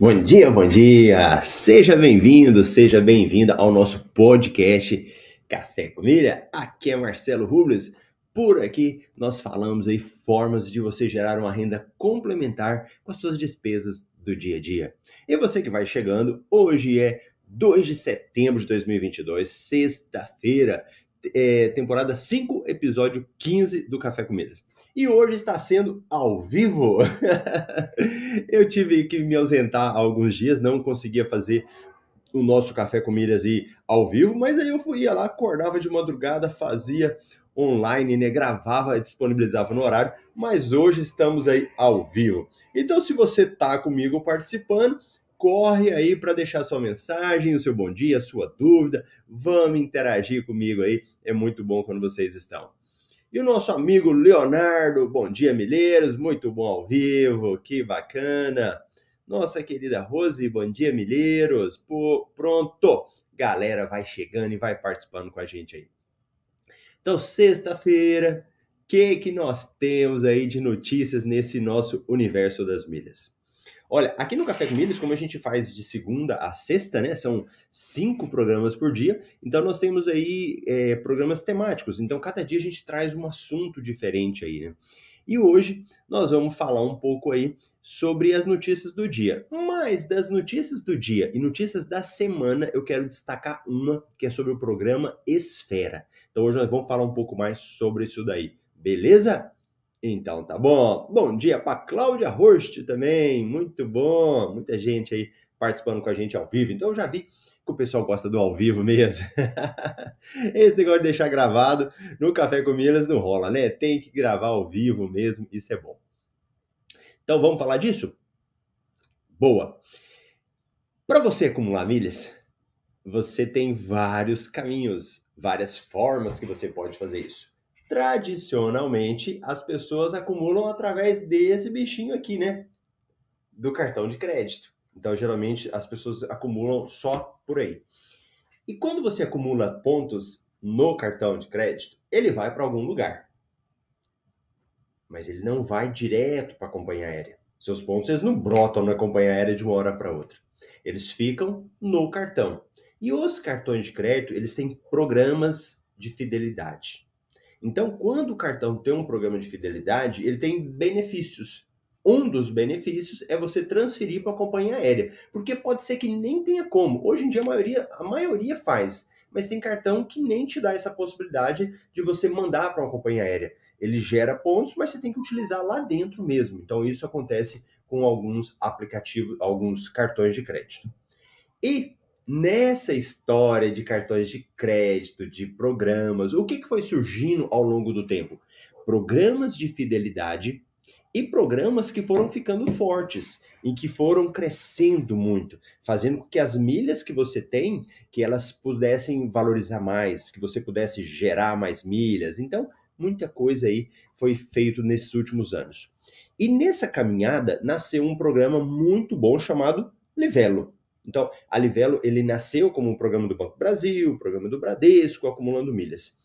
Bom dia, bom dia! Seja bem-vindo, seja bem-vinda ao nosso podcast Café com Milha. Aqui é Marcelo Rubles. Por aqui nós falamos aí formas de você gerar uma renda complementar com as suas despesas do dia a dia. E você que vai chegando, hoje é 2 de setembro de 2022, sexta-feira, é, temporada 5, episódio 15 do Café com Milhas e hoje está sendo ao vivo. eu tive que me ausentar alguns dias, não conseguia fazer o nosso café com milhas e ao vivo, mas aí eu fui ia lá, acordava de madrugada, fazia online, né, gravava, disponibilizava no horário, mas hoje estamos aí ao vivo. Então, se você tá comigo participando, corre aí para deixar sua mensagem, o seu bom dia, sua dúvida, vamos interagir comigo aí, é muito bom quando vocês estão. E o nosso amigo Leonardo, bom dia, Milheiros, muito bom ao vivo, que bacana. Nossa querida Rose, bom dia, Milheiros. Pô, pronto, galera vai chegando e vai participando com a gente aí. Então, sexta-feira, o que, que nós temos aí de notícias nesse nosso universo das milhas? Olha, aqui no Café com Milhas, como a gente faz de segunda a sexta, né? São cinco programas por dia. Então nós temos aí é, programas temáticos. Então cada dia a gente traz um assunto diferente aí, né? E hoje nós vamos falar um pouco aí sobre as notícias do dia. Mas das notícias do dia e notícias da semana, eu quero destacar uma que é sobre o programa Esfera. Então hoje nós vamos falar um pouco mais sobre isso daí. Beleza? Então tá bom. Bom dia para Cláudia Horst também. Muito bom. Muita gente aí participando com a gente ao vivo. Então eu já vi que o pessoal gosta do ao vivo mesmo. Esse negócio de deixar gravado no Café com Milhas não rola, né? Tem que gravar ao vivo mesmo. Isso é bom. Então vamos falar disso? Boa. Para você acumular milhas, você tem vários caminhos, várias formas que você pode fazer isso tradicionalmente as pessoas acumulam através desse bichinho aqui, né? Do cartão de crédito. Então, geralmente, as pessoas acumulam só por aí. E quando você acumula pontos no cartão de crédito, ele vai para algum lugar. Mas ele não vai direto para a companhia aérea. Seus pontos eles não brotam na companhia aérea de uma hora para outra. Eles ficam no cartão. E os cartões de crédito, eles têm programas de fidelidade. Então, quando o cartão tem um programa de fidelidade, ele tem benefícios. Um dos benefícios é você transferir para a companhia aérea, porque pode ser que nem tenha como. Hoje em dia a maioria, a maioria faz, mas tem cartão que nem te dá essa possibilidade de você mandar para uma companhia aérea. Ele gera pontos, mas você tem que utilizar lá dentro mesmo. Então isso acontece com alguns aplicativos, alguns cartões de crédito. E Nessa história de cartões de crédito, de programas, o que, que foi surgindo ao longo do tempo? Programas de fidelidade e programas que foram ficando fortes e que foram crescendo muito, fazendo com que as milhas que você tem, que elas pudessem valorizar mais, que você pudesse gerar mais milhas. Então, muita coisa aí foi feito nesses últimos anos. E nessa caminhada nasceu um programa muito bom chamado Livelo. Então, a Livelo, ele nasceu como um programa do Banco Brasil, programa do Bradesco, acumulando milhas.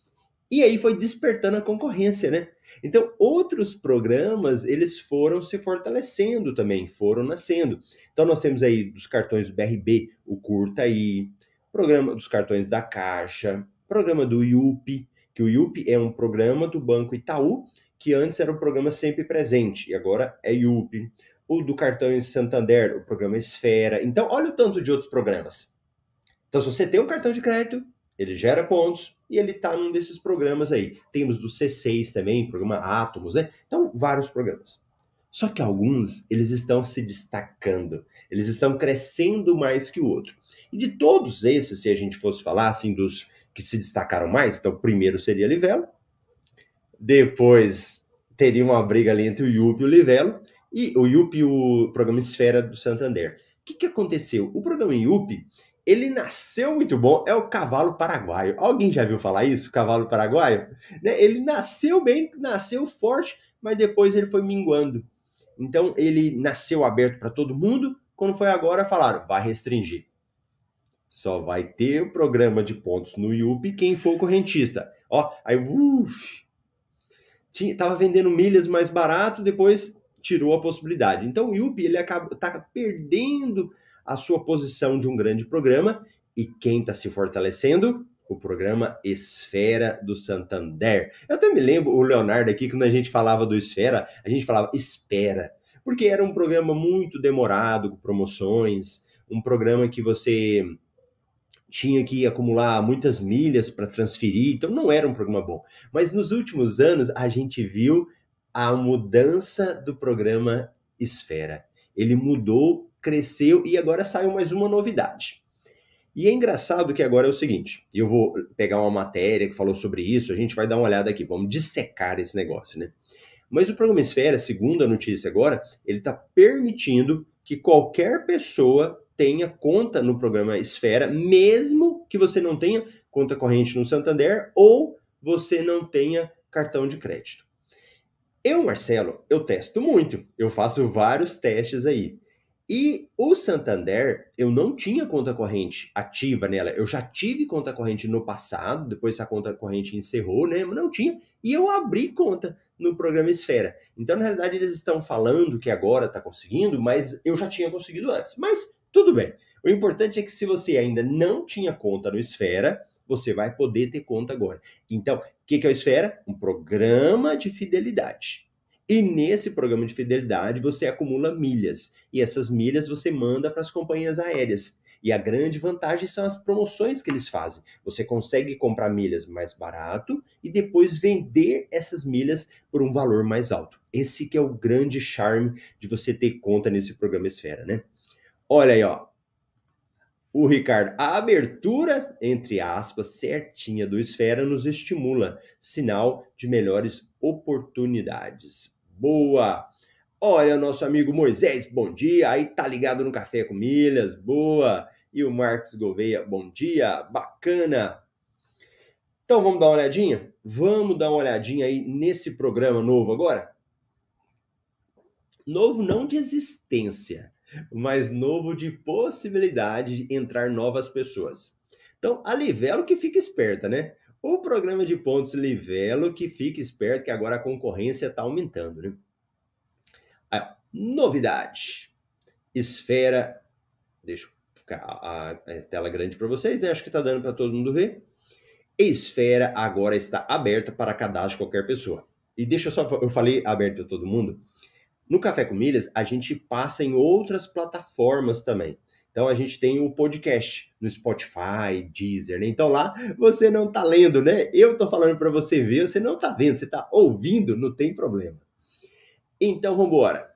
E aí foi despertando a concorrência, né? Então, outros programas, eles foram se fortalecendo também, foram nascendo. Então, nós temos aí dos cartões do BRB, o Curta aí, programa dos cartões da Caixa, programa do IUP, que o IUP é um programa do Banco Itaú, que antes era o programa sempre presente, e agora é IUP o do cartão em Santander, o programa Esfera. Então, olha o tanto de outros programas. Então, se você tem um cartão de crédito, ele gera pontos e ele está num desses programas aí. Temos do C6 também, programa Atomos, né? Então, vários programas. Só que alguns, eles estão se destacando, eles estão crescendo mais que o outro. E de todos esses, se a gente fosse falar assim dos que se destacaram mais, então primeiro seria Livelo, depois teria uma briga ali entre o Yup e o Livelo, e o Yup e o programa Esfera do Santander. O que, que aconteceu? O programa Yup, ele nasceu muito bom, é o cavalo paraguaio. Alguém já viu falar isso? Cavalo paraguaio? Né? Ele nasceu bem, nasceu forte, mas depois ele foi minguando. Então ele nasceu aberto para todo mundo. Quando foi agora, falaram, vai restringir. Só vai ter o programa de pontos no IUP quem for correntista. Ó, aí, uf, tinha, tava vendendo milhas mais barato, depois tirou a possibilidade. Então o IUP ele acaba tá perdendo a sua posição de um grande programa e quem está se fortalecendo? O programa Esfera do Santander. Eu até me lembro o Leonardo aqui quando a gente falava do Esfera, a gente falava espera, porque era um programa muito demorado, com promoções, um programa que você tinha que acumular muitas milhas para transferir, então não era um programa bom. Mas nos últimos anos a gente viu a mudança do programa Esfera. Ele mudou, cresceu e agora saiu mais uma novidade. E é engraçado que agora é o seguinte: eu vou pegar uma matéria que falou sobre isso, a gente vai dar uma olhada aqui, vamos dissecar esse negócio, né? Mas o programa Esfera, segundo a notícia agora, ele está permitindo que qualquer pessoa tenha conta no programa Esfera, mesmo que você não tenha conta corrente no Santander ou você não tenha cartão de crédito. Eu, Marcelo, eu testo muito, eu faço vários testes aí. E o Santander, eu não tinha conta corrente ativa nela. Eu já tive conta corrente no passado, depois essa conta corrente encerrou, né? Mas não tinha. E eu abri conta no programa Esfera. Então, na realidade, eles estão falando que agora está conseguindo, mas eu já tinha conseguido antes. Mas tudo bem. O importante é que se você ainda não tinha conta no Esfera, você vai poder ter conta agora. Então, que, que é o Esfera? Um programa de fidelidade. E nesse programa de fidelidade você acumula milhas. E essas milhas você manda para as companhias aéreas. E a grande vantagem são as promoções que eles fazem. Você consegue comprar milhas mais barato e depois vender essas milhas por um valor mais alto. Esse que é o grande charme de você ter conta nesse programa Esfera, né? Olha aí, ó. O Ricardo, a abertura, entre aspas, certinha do Esfera nos estimula, sinal de melhores oportunidades. Boa! Olha, nosso amigo Moisés, bom dia. Aí tá ligado no Café com Milhas, boa. E o Marcos Gouveia, bom dia, bacana. Então vamos dar uma olhadinha? Vamos dar uma olhadinha aí nesse programa novo agora? Novo não de existência, mas novo de possibilidade de entrar novas pessoas. Então, a Livelo que fica esperta, né? O programa de pontos Livelo que fica esperto, que agora a concorrência está aumentando, né? A novidade. Esfera. Deixa eu ficar a, a tela grande para vocês, né? Acho que está dando para todo mundo ver. Esfera agora está aberta para cadastro de qualquer pessoa. E deixa eu só, eu falei aberto para todo mundo, no Café com Milhas, a gente passa em outras plataformas também. Então a gente tem o podcast no Spotify, Deezer, né? Então lá você não tá lendo, né? Eu tô falando para você ver, você não tá vendo, você tá ouvindo, não tem problema. Então vamos embora.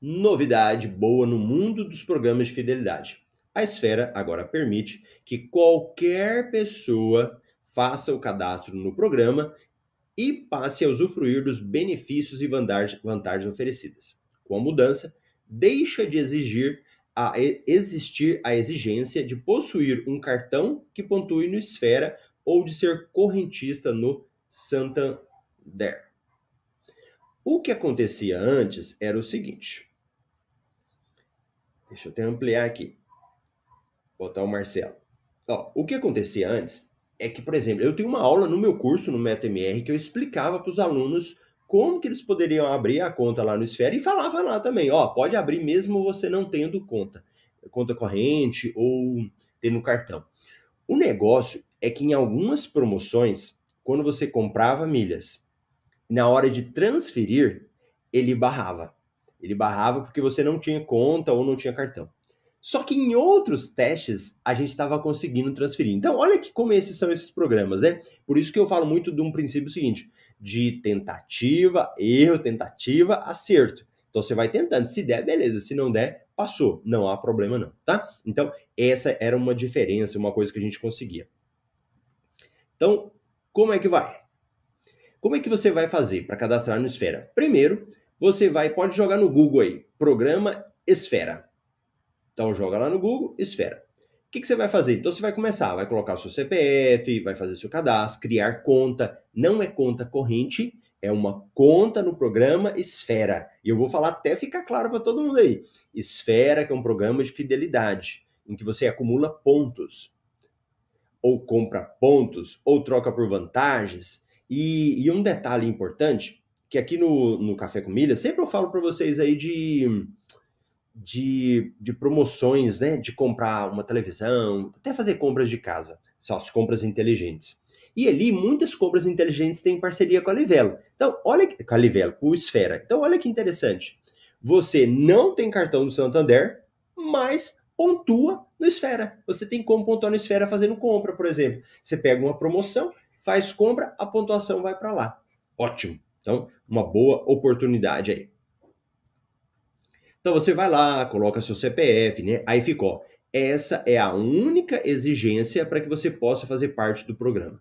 Novidade boa no mundo dos programas de fidelidade. A Esfera agora permite que qualquer pessoa faça o cadastro no programa e passe a usufruir dos benefícios e vantagens oferecidas. Com a mudança, deixa de exigir a existir a exigência de possuir um cartão que pontue no Esfera ou de ser correntista no Santander. O que acontecia antes era o seguinte. Deixa eu até ampliar aqui. Botar o Marcelo. Ó, o que acontecia antes é que, por exemplo, eu tenho uma aula no meu curso no MetaMR que eu explicava para os alunos como que eles poderiam abrir a conta lá no Esfera e falava lá também, ó, pode abrir mesmo você não tendo conta, conta corrente ou tendo cartão. O negócio é que em algumas promoções, quando você comprava milhas, na hora de transferir, ele barrava. Ele barrava porque você não tinha conta ou não tinha cartão. Só que em outros testes a gente estava conseguindo transferir. Então, olha que como esses são esses programas, né? Por isso que eu falo muito de um princípio seguinte: de tentativa, erro, tentativa, acerto. Então você vai tentando. Se der, beleza. Se não der, passou. Não há problema, não, tá? Então, essa era uma diferença, uma coisa que a gente conseguia. Então, como é que vai? Como é que você vai fazer para cadastrar no Esfera? Primeiro, você vai, pode jogar no Google aí, programa Esfera. Então joga lá no Google, Esfera. O que, que, você vai fazer? Então você vai começar, vai colocar o seu CPF, vai fazer seu cadastro, criar conta. Não é conta corrente, é uma conta no programa Esfera. E eu vou falar até ficar claro para todo mundo aí. Esfera, que é um programa de fidelidade, em que você acumula pontos. Ou compra pontos, ou troca por vantagens. E, e um detalhe importante, que aqui no, no Café com Milha, sempre eu falo para vocês aí de de, de promoções, né? De comprar uma televisão, até fazer compras de casa, são as compras inteligentes. E ali, muitas compras inteligentes têm parceria com a Livelo. Então, olha com a Livelo, com o Esfera. Então, olha que interessante. Você não tem cartão do Santander, mas pontua no Esfera. Você tem como pontuar no Esfera fazendo compra, por exemplo. Você pega uma promoção, faz compra, a pontuação vai para lá. Ótimo. Então, uma boa oportunidade aí. Então você vai lá, coloca seu CPF, né? Aí ficou. Essa é a única exigência para que você possa fazer parte do programa.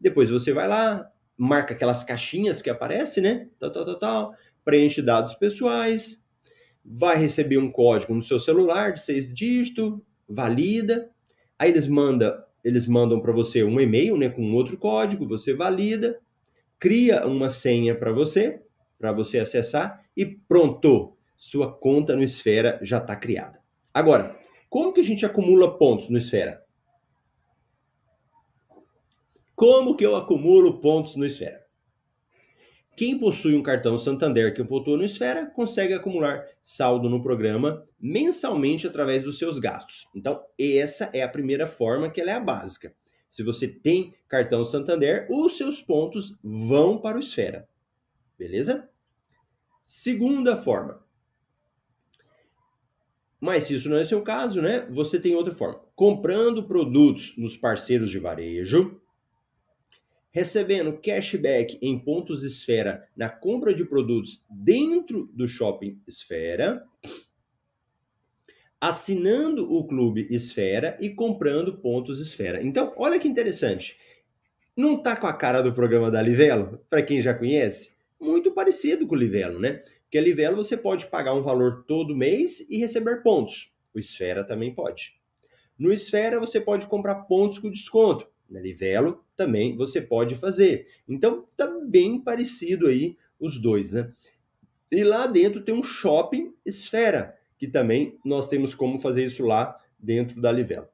Depois você vai lá, marca aquelas caixinhas que aparecem, né? Tal, tal, tal, tal, preenche dados pessoais, vai receber um código no seu celular de seis dígitos, valida. Aí eles mandam, eles mandam para você um e-mail, né, com outro código, você valida, cria uma senha para você, para você acessar e pronto sua conta no Esfera já está criada. Agora, como que a gente acumula pontos no Esfera? Como que eu acumulo pontos no Esfera? Quem possui um cartão Santander que pontua no Esfera consegue acumular saldo no programa mensalmente através dos seus gastos. Então, essa é a primeira forma que ela é a básica. Se você tem cartão Santander, os seus pontos vão para o Esfera. Beleza? Segunda forma, mas se isso não é seu caso, né? Você tem outra forma. Comprando produtos nos parceiros de varejo, recebendo cashback em pontos esfera na compra de produtos dentro do shopping esfera, assinando o clube esfera e comprando pontos esfera. Então, olha que interessante. Não tá com a cara do programa da Livelo, para quem já conhece? Muito parecido com o Livelo, né? Porque a Livelo você pode pagar um valor todo mês e receber pontos. O Esfera também pode. No Esfera você pode comprar pontos com desconto. Na Livelo também você pode fazer. Então tá bem parecido aí os dois, né? E lá dentro tem um shopping Esfera, que também nós temos como fazer isso lá dentro da Livelo.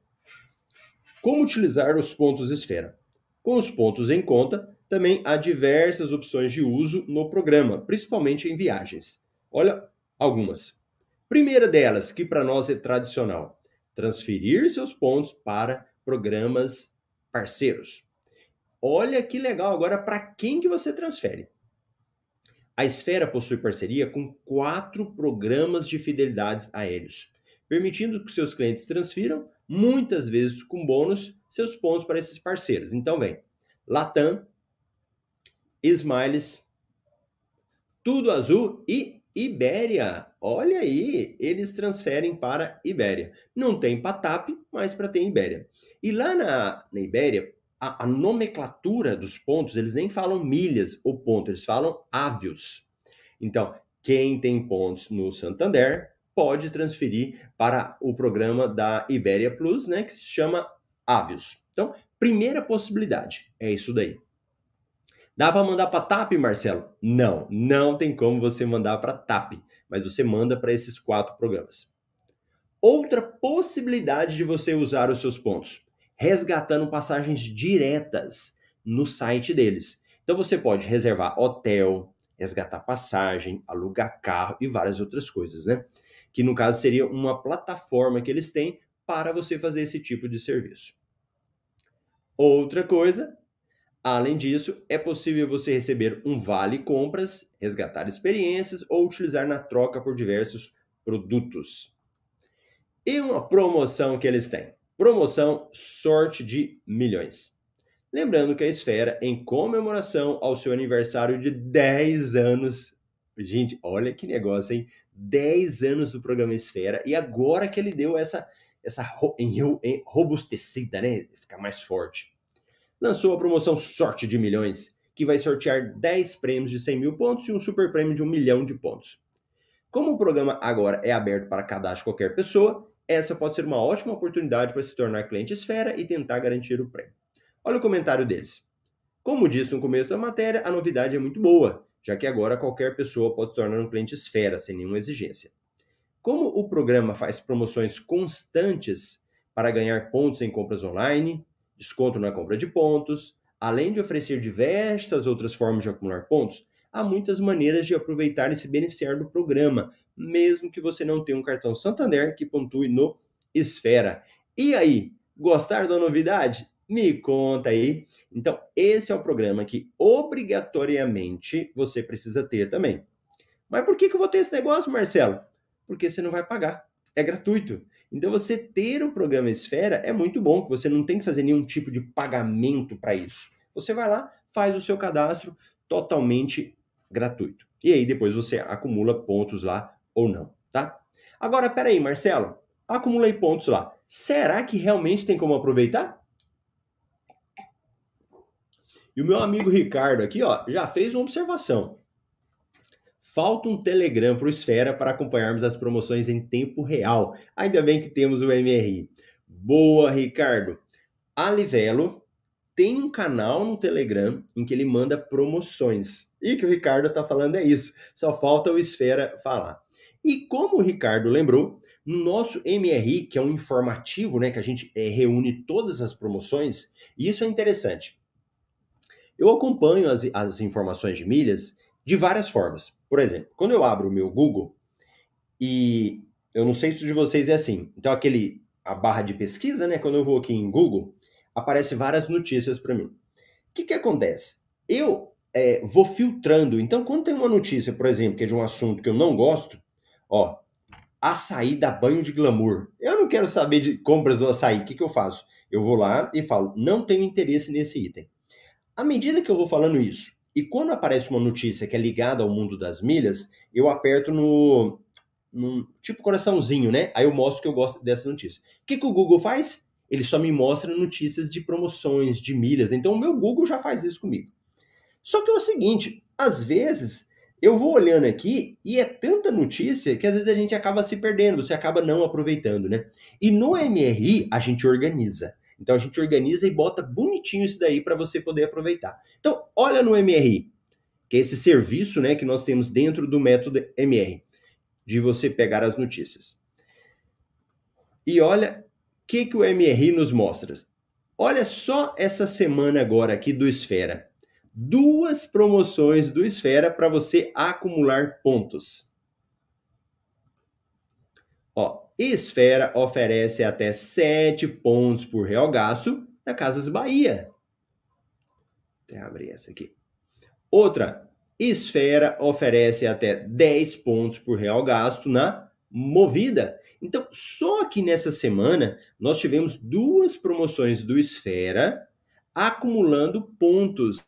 Como utilizar os pontos Esfera? Com os pontos em conta, também há diversas opções de uso no programa, principalmente em viagens. Olha algumas. Primeira delas, que para nós é tradicional, transferir seus pontos para programas parceiros. Olha que legal agora para quem que você transfere. A Esfera possui parceria com quatro programas de fidelidades aéreos, permitindo que seus clientes transfiram, muitas vezes com bônus, seus pontos para esses parceiros. Então vem Latam, Smiles, Tudo Azul e Ibéria. Olha aí, eles transferem para Ibéria. Não tem para TAP, mas para ter Ibéria. E lá na, na Ibéria, a, a, nomenclatura dos pontos, eles nem falam milhas ou ponto, eles falam ávios. Então, quem tem pontos no Santander pode transferir para o programa da Ibéria Plus, né, que se chama Ávios. Então, primeira possibilidade é isso daí. Dá para mandar para TAP, Marcelo? Não, não tem como você mandar para TAP, mas você manda para esses quatro programas. Outra possibilidade de você usar os seus pontos, resgatando passagens diretas no site deles. Então você pode reservar hotel, resgatar passagem, alugar carro e várias outras coisas, né? Que no caso seria uma plataforma que eles têm para você fazer esse tipo de serviço. Outra coisa Além disso, é possível você receber um vale compras, resgatar experiências ou utilizar na troca por diversos produtos. E uma promoção que eles têm. Promoção sorte de milhões. Lembrando que a Esfera, em comemoração ao seu aniversário de 10 anos, gente, olha que negócio, hein? 10 anos do programa Esfera, e agora que ele deu essa, essa robustecida, né? Ficar mais forte. Lançou a promoção Sorte de Milhões, que vai sortear 10 prêmios de 100 mil pontos e um super prêmio de 1 milhão de pontos. Como o programa agora é aberto para cadastro qualquer pessoa, essa pode ser uma ótima oportunidade para se tornar cliente Esfera e tentar garantir o prêmio. Olha o comentário deles. Como disse no começo da matéria, a novidade é muito boa, já que agora qualquer pessoa pode se tornar um cliente esfera sem nenhuma exigência. Como o programa faz promoções constantes para ganhar pontos em compras online, desconto na compra de pontos, além de oferecer diversas outras formas de acumular pontos, há muitas maneiras de aproveitar e se beneficiar do programa, mesmo que você não tenha um cartão Santander que pontue no Esfera. E aí, gostaram da novidade? Me conta aí. Então, esse é o programa que obrigatoriamente você precisa ter também. Mas por que, que eu vou ter esse negócio, Marcelo? Porque você não vai pagar. É gratuito. Então, você ter o programa Esfera é muito bom, que você não tem que fazer nenhum tipo de pagamento para isso. Você vai lá, faz o seu cadastro totalmente gratuito. E aí depois você acumula pontos lá ou não, tá? Agora, peraí, Marcelo, acumulei pontos lá. Será que realmente tem como aproveitar? E o meu amigo Ricardo aqui, ó, já fez uma observação. Falta um Telegram para o Esfera para acompanharmos as promoções em tempo real. Ainda bem que temos o MRI. Boa, Ricardo. A Livelo tem um canal no Telegram em que ele manda promoções. E que o Ricardo está falando é isso. Só falta o Esfera falar. E como o Ricardo lembrou, no nosso MRI, que é um informativo, né, que a gente é, reúne todas as promoções, isso é interessante. Eu acompanho as, as informações de milhas de várias formas. Por exemplo, quando eu abro o meu Google, e eu não sei se de vocês é assim, então aquele a barra de pesquisa, né? Quando eu vou aqui em Google, aparece várias notícias para mim. O que, que acontece? Eu é, vou filtrando. Então, quando tem uma notícia, por exemplo, que é de um assunto que eu não gosto, ó, açaí dá banho de glamour. Eu não quero saber de compras do açaí. O que, que eu faço? Eu vou lá e falo, não tenho interesse nesse item. À medida que eu vou falando isso, e quando aparece uma notícia que é ligada ao mundo das milhas, eu aperto no, no tipo coraçãozinho, né? Aí eu mostro que eu gosto dessa notícia. O que, que o Google faz? Ele só me mostra notícias de promoções, de milhas. Então o meu Google já faz isso comigo. Só que é o seguinte, às vezes eu vou olhando aqui e é tanta notícia que às vezes a gente acaba se perdendo, você acaba não aproveitando, né? E no MRI a gente organiza. Então a gente organiza e bota bonitinho isso daí para você poder aproveitar. Então, olha no MRI, que é esse serviço né, que nós temos dentro do método MR, de você pegar as notícias. E olha o que, que o MRI nos mostra. Olha só essa semana agora aqui do Esfera. Duas promoções do Esfera para você acumular pontos. Ó, Esfera oferece até 7 pontos por real gasto na Casas Bahia. Até abrir essa aqui. Outra, Esfera oferece até 10 pontos por real gasto na Movida. Então, só aqui nessa semana, nós tivemos duas promoções do Esfera acumulando pontos.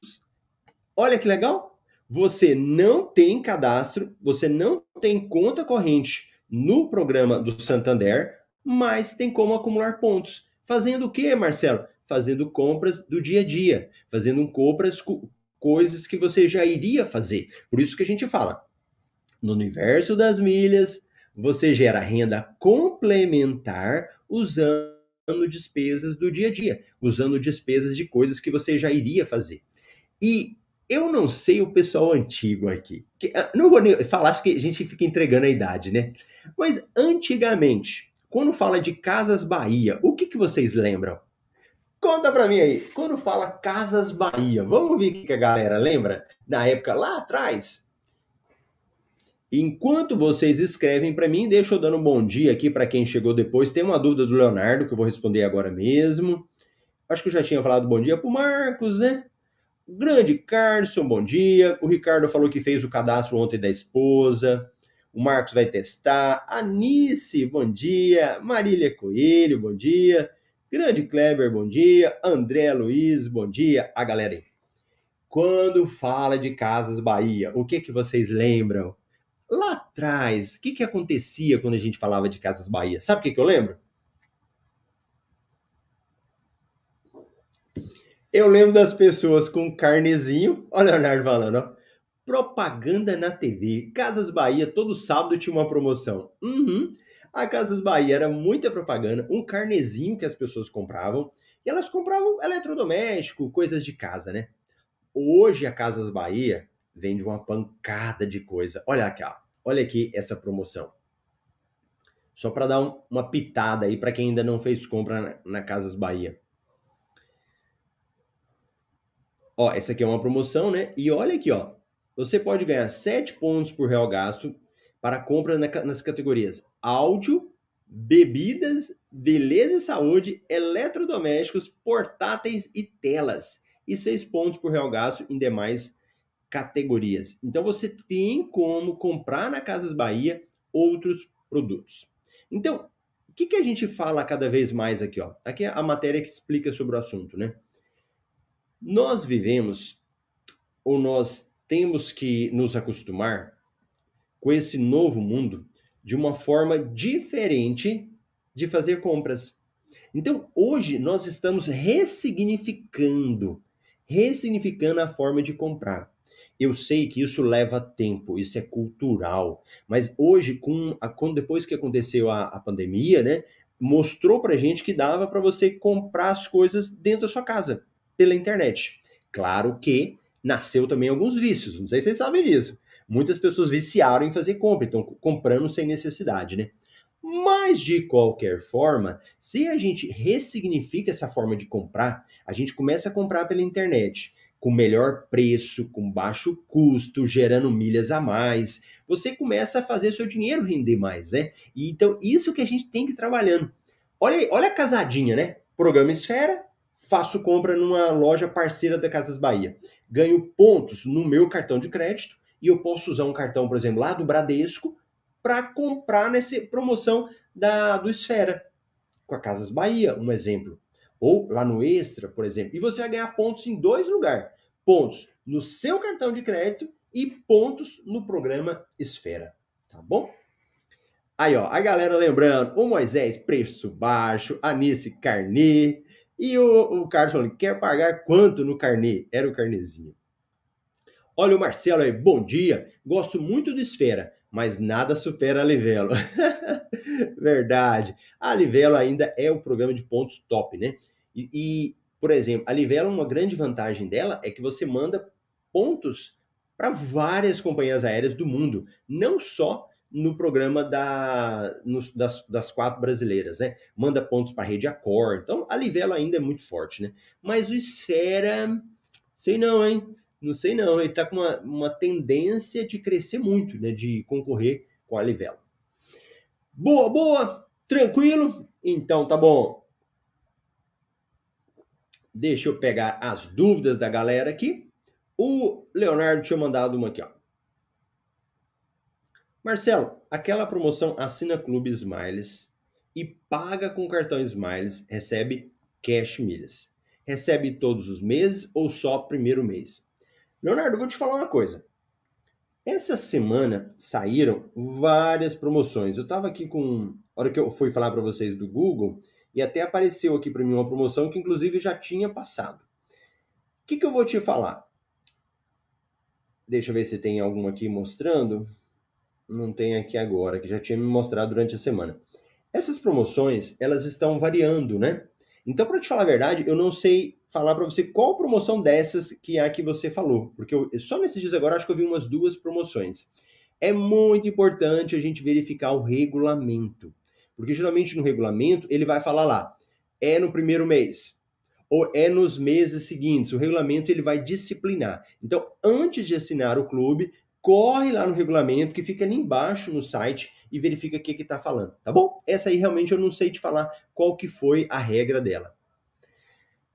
Olha que legal! Você não tem cadastro, você não tem conta corrente no programa do Santander, mas tem como acumular pontos. Fazendo o que, Marcelo? Fazendo compras do dia a dia, fazendo compras coisas que você já iria fazer. Por isso que a gente fala, no universo das milhas, você gera renda complementar usando despesas do dia a dia, usando despesas de coisas que você já iria fazer. E eu não sei o pessoal antigo aqui. Que, ah, não vou nem falar, que a gente fica entregando a idade, né? Mas antigamente, quando fala de Casas Bahia, o que, que vocês lembram? Conta pra mim aí. Quando fala Casas Bahia, vamos ver o que, a galera lembra na época lá atrás? Enquanto vocês escrevem para mim, deixa eu dando um bom dia aqui para quem chegou depois. Tem uma dúvida do Leonardo que eu vou responder agora mesmo. Acho que eu já tinha falado bom dia pro Marcos, né? Grande Carson, bom dia. O Ricardo falou que fez o cadastro ontem da esposa. O Marcos vai testar. Anice, bom dia. Marília Coelho, bom dia. Grande Kleber, bom dia. André Luiz, bom dia. A galera aí. Quando fala de Casas Bahia, o que que vocês lembram? Lá atrás, o que que acontecia quando a gente falava de Casas Bahia? Sabe o que que eu lembro? Eu lembro das pessoas com carnezinho. Olha o Leonardo falando, ó. Propaganda na TV. Casas Bahia, todo sábado tinha uma promoção. Uhum. A Casas Bahia era muita propaganda, um carnezinho que as pessoas compravam. E elas compravam eletrodoméstico, coisas de casa, né? Hoje a Casas Bahia vende uma pancada de coisa. Olha aqui, ó. olha aqui essa promoção. Só para dar um, uma pitada aí para quem ainda não fez compra na, na Casas Bahia. Ó, essa aqui é uma promoção, né? E olha aqui, ó. Você pode ganhar 7 pontos por real gasto para compra nas categorias áudio, bebidas, beleza e saúde, eletrodomésticos, portáteis e telas. E 6 pontos por real gasto em demais categorias. Então você tem como comprar na Casas Bahia outros produtos. Então, o que, que a gente fala cada vez mais aqui? Ó? Aqui é a matéria que explica sobre o assunto, né? Nós vivemos, ou nós temos que nos acostumar com esse novo mundo de uma forma diferente de fazer compras. Então, hoje nós estamos ressignificando, ressignificando a forma de comprar. Eu sei que isso leva tempo, isso é cultural, mas hoje, com, a, com depois que aconteceu a, a pandemia, né, mostrou pra gente que dava para você comprar as coisas dentro da sua casa pela internet. Claro que nasceu também alguns vícios, não sei se vocês sabem disso. Muitas pessoas viciaram em fazer compra, então comprando sem necessidade, né? Mas de qualquer forma, se a gente ressignifica essa forma de comprar, a gente começa a comprar pela internet com melhor preço, com baixo custo, gerando milhas a mais, você começa a fazer seu dinheiro render mais, né? E, então, isso que a gente tem que ir trabalhando. Olha, olha a casadinha, né? Programa Esfera, faço compra numa loja parceira da Casas Bahia. Ganho pontos no meu cartão de crédito e eu posso usar um cartão, por exemplo, lá do Bradesco para comprar nessa promoção da do Esfera com a Casas Bahia, um exemplo. Ou lá no Extra, por exemplo. E você vai ganhar pontos em dois lugares. Pontos no seu cartão de crédito e pontos no programa Esfera. Tá bom? Aí, ó, a galera lembrando, o Moisés, preço baixo, Anice Carnê, e o, o Carlos falando, quer pagar quanto no carnê? Era o carnezinho. Olha o Marcelo aí, bom dia. Gosto muito do Esfera, mas nada supera a Livelo. Verdade. A Livelo ainda é o programa de pontos top, né? E, e, por exemplo, a Livelo, uma grande vantagem dela é que você manda pontos para várias companhias aéreas do mundo, não só no programa da, nos, das, das quatro brasileiras, né? Manda pontos para a rede Accor. Então, a Livelo ainda é muito forte, né? Mas o Esfera, sei não, hein? Não sei não. Ele está com uma, uma tendência de crescer muito, né? De concorrer com a Livelo. Boa, boa! Tranquilo? Então, tá bom. Deixa eu pegar as dúvidas da galera aqui. O Leonardo tinha mandado uma aqui, ó. Marcelo, aquela promoção assina Clube Smiles e paga com cartão Smiles, recebe cash milhas. Recebe todos os meses ou só primeiro mês? Leonardo, vou te falar uma coisa. Essa semana saíram várias promoções. Eu estava aqui com. A hora que eu fui falar para vocês do Google, e até apareceu aqui para mim uma promoção que, inclusive, já tinha passado. O que, que eu vou te falar? Deixa eu ver se tem algum aqui mostrando não tem aqui agora, que já tinha me mostrado durante a semana. Essas promoções, elas estão variando, né? Então, para te falar a verdade, eu não sei falar para você qual promoção dessas que é a que você falou, porque eu, só nesses dias agora acho que eu vi umas duas promoções. É muito importante a gente verificar o regulamento, porque geralmente no regulamento ele vai falar lá, é no primeiro mês, ou é nos meses seguintes. O regulamento ele vai disciplinar. Então, antes de assinar o clube, corre lá no regulamento que fica ali embaixo no site e verifica o que está falando, tá bom? Essa aí realmente eu não sei te falar qual que foi a regra dela.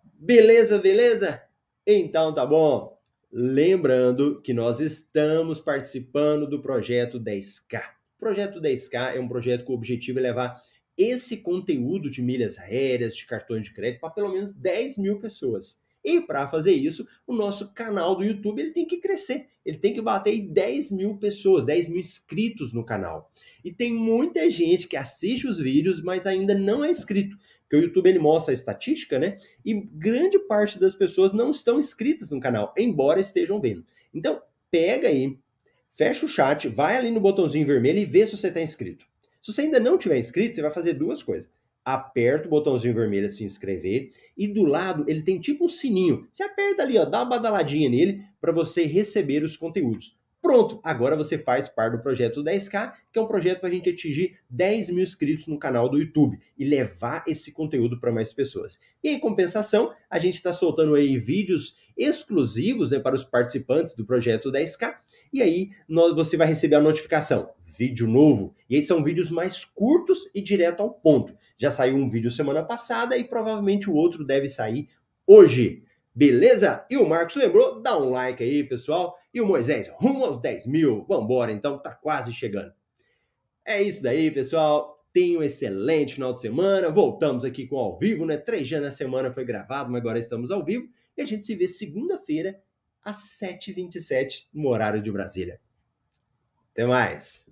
Beleza, beleza? Então tá bom. Lembrando que nós estamos participando do projeto 10K. projeto 10K é um projeto com o objetivo é levar esse conteúdo de milhas aéreas, de cartões de crédito, para pelo menos 10 mil pessoas. E para fazer isso, o nosso canal do YouTube ele tem que crescer. Ele tem que bater em 10 mil pessoas, 10 mil inscritos no canal. E tem muita gente que assiste os vídeos, mas ainda não é inscrito. Porque o YouTube ele mostra a estatística, né? E grande parte das pessoas não estão inscritas no canal, embora estejam vendo. Então, pega aí, fecha o chat, vai ali no botãozinho vermelho e vê se você está inscrito. Se você ainda não tiver inscrito, você vai fazer duas coisas. Aperta o botãozinho vermelho se inscrever e do lado ele tem tipo um sininho. Você aperta ali, ó, dá uma badaladinha nele para você receber os conteúdos. Pronto, agora você faz parte do projeto 10K, que é um projeto para a gente atingir 10 mil inscritos no canal do YouTube e levar esse conteúdo para mais pessoas. E em compensação, a gente está soltando aí vídeos exclusivos né, para os participantes do projeto 10K, e aí você vai receber a notificação vídeo novo. E aí são vídeos mais curtos e direto ao ponto. Já saiu um vídeo semana passada e provavelmente o outro deve sair hoje. Beleza? E o Marcos lembrou, dá um like aí, pessoal. E o Moisés, rumo aos 10 mil. Vambora, então, tá quase chegando. É isso daí, pessoal. Tenha um excelente final de semana. Voltamos aqui com ao vivo, né? Três dias na semana foi gravado, mas agora estamos ao vivo. E a gente se vê segunda-feira, às 7h27, no horário de Brasília. Até mais!